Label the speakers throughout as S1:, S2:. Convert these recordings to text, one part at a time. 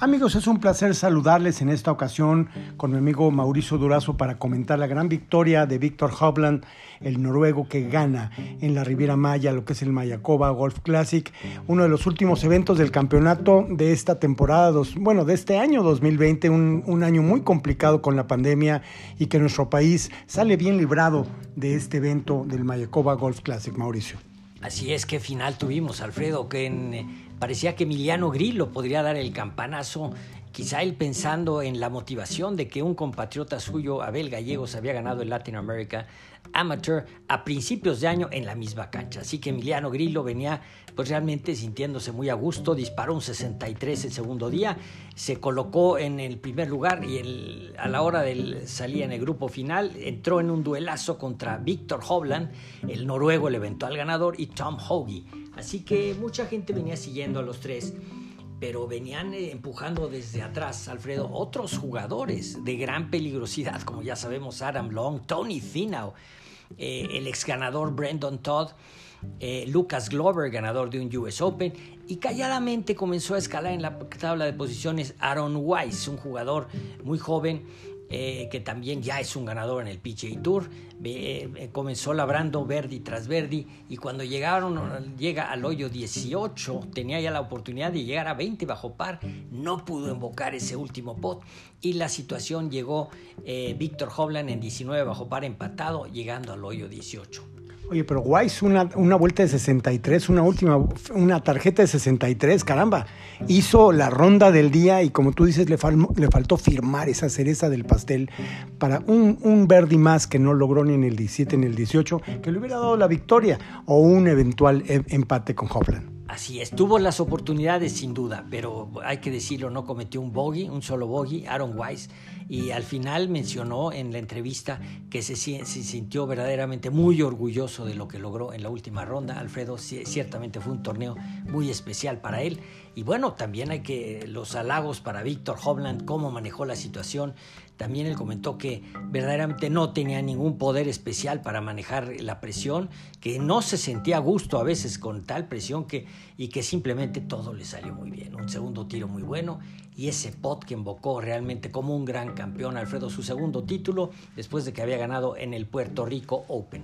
S1: Amigos, es un placer saludarles en esta ocasión con mi amigo Mauricio Durazo para comentar la gran victoria de Víctor Hovland, el noruego que gana en la Riviera Maya, lo que es el Mayakoba Golf Classic, uno de los últimos eventos del campeonato de esta temporada, dos, bueno, de este año 2020, un, un año muy complicado con la pandemia y que nuestro país sale bien librado de este evento del Mayakoba Golf Classic, Mauricio.
S2: Así es, que final tuvimos, Alfredo, que en, eh, parecía que Emiliano Grillo podría dar el campanazo, quizá él pensando en la motivación de que un compatriota suyo, Abel Gallegos, había ganado el Latin America Amateur a principios de año en la misma cancha. Así que Emiliano Grillo venía pues realmente sintiéndose muy a gusto, disparó un 63 el segundo día, se colocó en el primer lugar y a la hora de salir en el grupo final entró en un duelazo contra Víctor Hovland, el noruego, el eventual ganador, y Tom Hoagie. Así que mucha gente venía siguiendo a los tres pero venían eh, empujando desde atrás, Alfredo, otros jugadores de gran peligrosidad, como ya sabemos, Adam Long, Tony Finau, eh, el ex ganador Brandon Todd, eh, Lucas Glover, ganador de un US Open, y calladamente comenzó a escalar en la tabla de posiciones Aaron Weiss, un jugador muy joven eh, que también ya es un ganador en el PGA Tour. Eh, comenzó labrando Verdi tras Verdi y cuando llegaron, llega al hoyo 18, tenía ya la oportunidad de llegar a 20 bajo par, no pudo invocar ese último pot y la situación llegó Víctor Hovland en 19 bajo par empatado, llegando al hoyo 18.
S1: Oye, pero Wise, una, una vuelta de 63, una última, una tarjeta de 63, caramba. Hizo la ronda del día y como tú dices, le, le faltó firmar esa cereza del pastel para un, un Verdi más que no logró ni en el 17 ni en el 18, que le hubiera dado la victoria o un eventual em, empate con Hopland.
S2: Así es, tuvo las oportunidades sin duda, pero hay que decirlo, no cometió un bogey, un solo bogey, Aaron Wise, y al final mencionó en la entrevista que se, se, sintió verdaderamente muy orgulloso de lo que logró en la última ronda. Alfredo ciertamente fue un torneo muy especial para él. Y bueno, también hay que los halagos para Víctor Hovland, cómo manejó la situación, también él comentó que verdaderamente no tenía ningún poder especial para manejar la presión, que no se sentía a gusto a veces con tal presión que, y que simplemente todo le salió muy bien. Un segundo tiro muy bueno y ese pot que invocó realmente como un gran campeón, Alfredo, su segundo título después de que había ganado en el Puerto Rico Open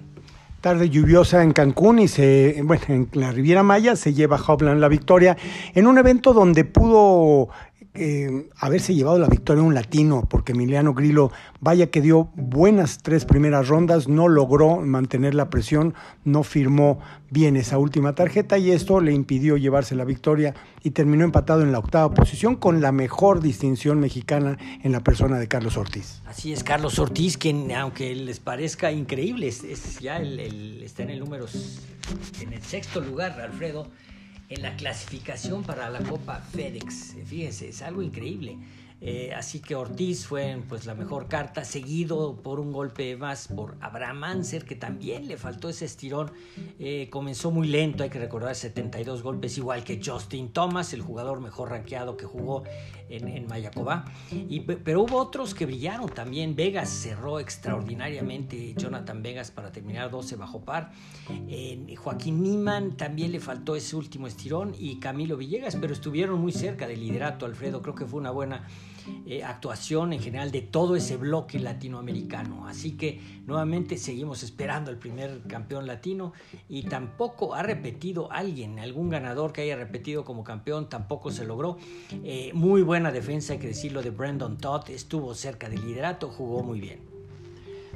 S1: tarde lluviosa en Cancún y se, bueno, en la Riviera Maya se lleva Hovland la victoria en un evento donde pudo eh, haberse llevado la victoria un latino, porque Emiliano Grillo, vaya que dio buenas tres primeras rondas, no logró mantener la presión, no firmó bien esa última tarjeta y esto le impidió llevarse la victoria y terminó empatado en la octava posición con la mejor distinción mexicana en la persona de Carlos Ortiz.
S2: Así es, Carlos Ortiz, que aunque les parezca increíble, es, ya el, está en el número, en el sexto lugar, Alfredo en la clasificación para la Copa FedEx. Fíjense, es algo increíble. Eh, así que Ortiz fue pues la mejor carta, seguido por un golpe más por Abraham Anser, que también le faltó ese estirón. Eh, comenzó muy lento, hay que recordar 72 golpes, igual que Justin Thomas, el jugador mejor rankeado que jugó en, en. Y, pero hubo otros que brillaron también. Vegas cerró extraordinariamente, Jonathan Vegas para terminar 12 bajo par. Joaquín Niman también le faltó ese último estirón y Camilo Villegas, pero estuvieron muy cerca del liderato, Alfredo. Creo que fue una buena eh, actuación en general de todo ese bloque latinoamericano. Así que nuevamente seguimos esperando el primer campeón latino y tampoco ha repetido alguien, algún ganador que haya repetido como campeón, tampoco se logró. Eh, muy buena defensa, hay que decirlo, de Brandon Todd, estuvo cerca del liderato, jugó muy bien.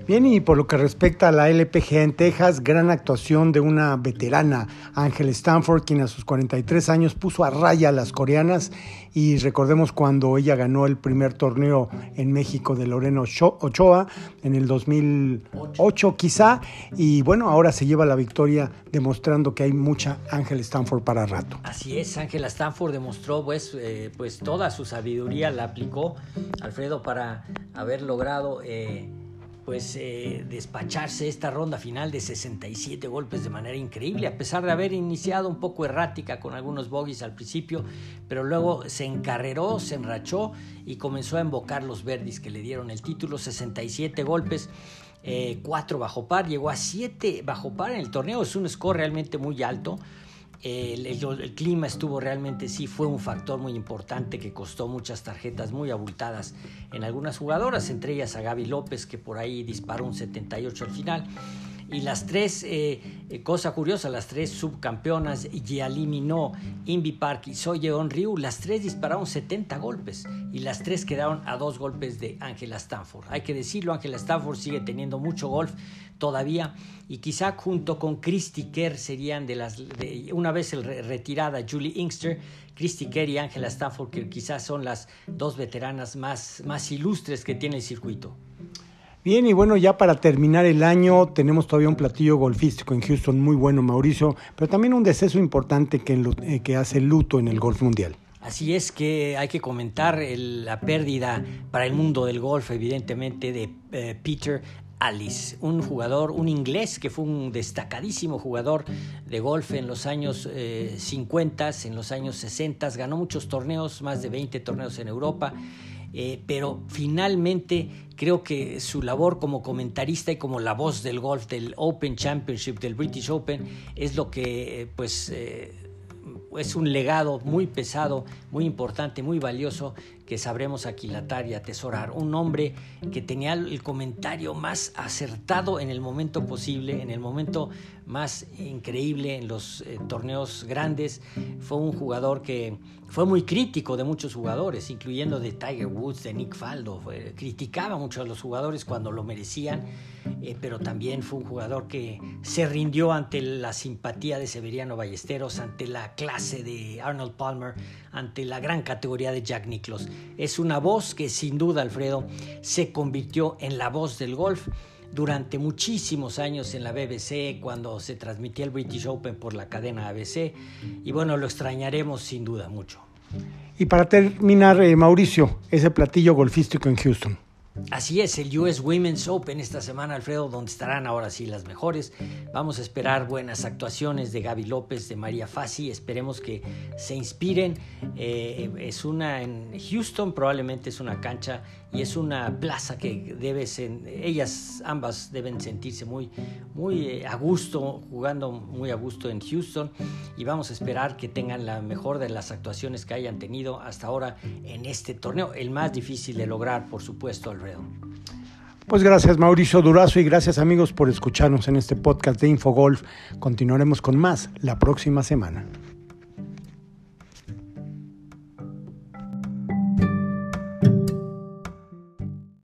S1: Bien, y por lo que respecta a la LPG en Texas, gran actuación de una veterana, Ángel Stanford, quien a sus 43 años puso a raya a las coreanas y recordemos cuando ella ganó el primer torneo en México de Loreno Ochoa en el 2008 quizá, y bueno, ahora se lleva la victoria demostrando que hay mucha Ángel Stanford para rato.
S2: Así es, Ángel Stanford demostró pues, eh, pues toda su sabiduría, la aplicó Alfredo para haber logrado... Eh, pues eh, despacharse esta ronda final de 67 golpes de manera increíble, a pesar de haber iniciado un poco errática con algunos bogies al principio, pero luego se encarreró, se enrachó y comenzó a invocar los verdis que le dieron el título, 67 golpes. 4 eh, bajo par, llegó a 7 bajo par en el torneo, es un score realmente muy alto. El, clima estuvo realmente, sí, fue un factor muy importante que costó muchas tarjetas muy abultadas en algunas jugadoras, entre ellas a Gaby López, que por ahí disparó un 78 al final. Y las tres, eh, eh, cosa curiosa, las tres subcampeonas, Yiali No, Invi Park y Soyeon Ryu, las tres dispararon 70 golpes y las tres quedaron a dos golpes de Angela Stanford. Hay que decirlo, Angela Stanford sigue teniendo mucho golf todavía y quizá junto con Christy Kerr serían de las, una vez retirada Julie Inkster, Christy Kerr y Angela Stanford, que quizás son las dos veteranas más, más ilustres que tiene el circuito.
S1: Bien, y bueno, ya para terminar el año tenemos todavía un platillo golfístico en Houston muy bueno, Mauricio, pero también un deceso importante que, eh, que hace luto en el golf mundial.
S2: Así es que hay que comentar la pérdida para el mundo del golf, evidentemente, de eh, Peter Alice, un jugador, un inglés que fue un destacadísimo jugador de golf en los años 50, eh, en los años 60, ganó muchos torneos, más de 20 torneos en Europa eh, pero finalmente creo que su labor como comentarista y como la voz del golf del Open Championship, del British Open, es lo que eh, pues... Eh, es un legado muy pesado, muy importante, muy valioso que sabremos aquilatar y atesorar. Un hombre que tenía el comentario más acertado en el momento posible, en el momento más increíble en los eh, torneos grandes. Fue un jugador que fue muy crítico de muchos jugadores, incluyendo de Tiger Woods, de Nick Faldo. criticaba mucho a los jugadores cuando lo merecían, eh, pero también fue un jugador que se rindió ante la simpatía de Severiano Ballesteros, ante la clase de Arnold Palmer, ante la gran categoría de Jack Nicklaus. Es una voz que sin duda, Alfredo, se convirtió en la voz del golf durante muchísimos años en la BBC cuando se transmitía el British Open por la cadena ABC y bueno, lo extrañaremos sin duda mucho.
S1: Y para terminar, eh, Mauricio, ese platillo golfístico en Houston.
S2: Así es, el US Women's Open esta semana, Alfredo, donde estarán ahora sí las mejores. Vamos a esperar buenas actuaciones de Gaby López, de María Fassi. Esperemos que se inspiren. Eh, es una en Houston, probablemente es una cancha y es una plaza que ellas ambas deben sentirse muy, muy eh, a gusto, jugando muy a gusto en Houston. Y vamos a esperar que tengan la mejor de las actuaciones que hayan tenido hasta ahora en este torneo, el más difícil de lograr, por supuesto, Alfredo.
S1: Pues gracias Mauricio Durazo y gracias amigos por escucharnos en este podcast de Infogolf. Continuaremos con más la próxima semana.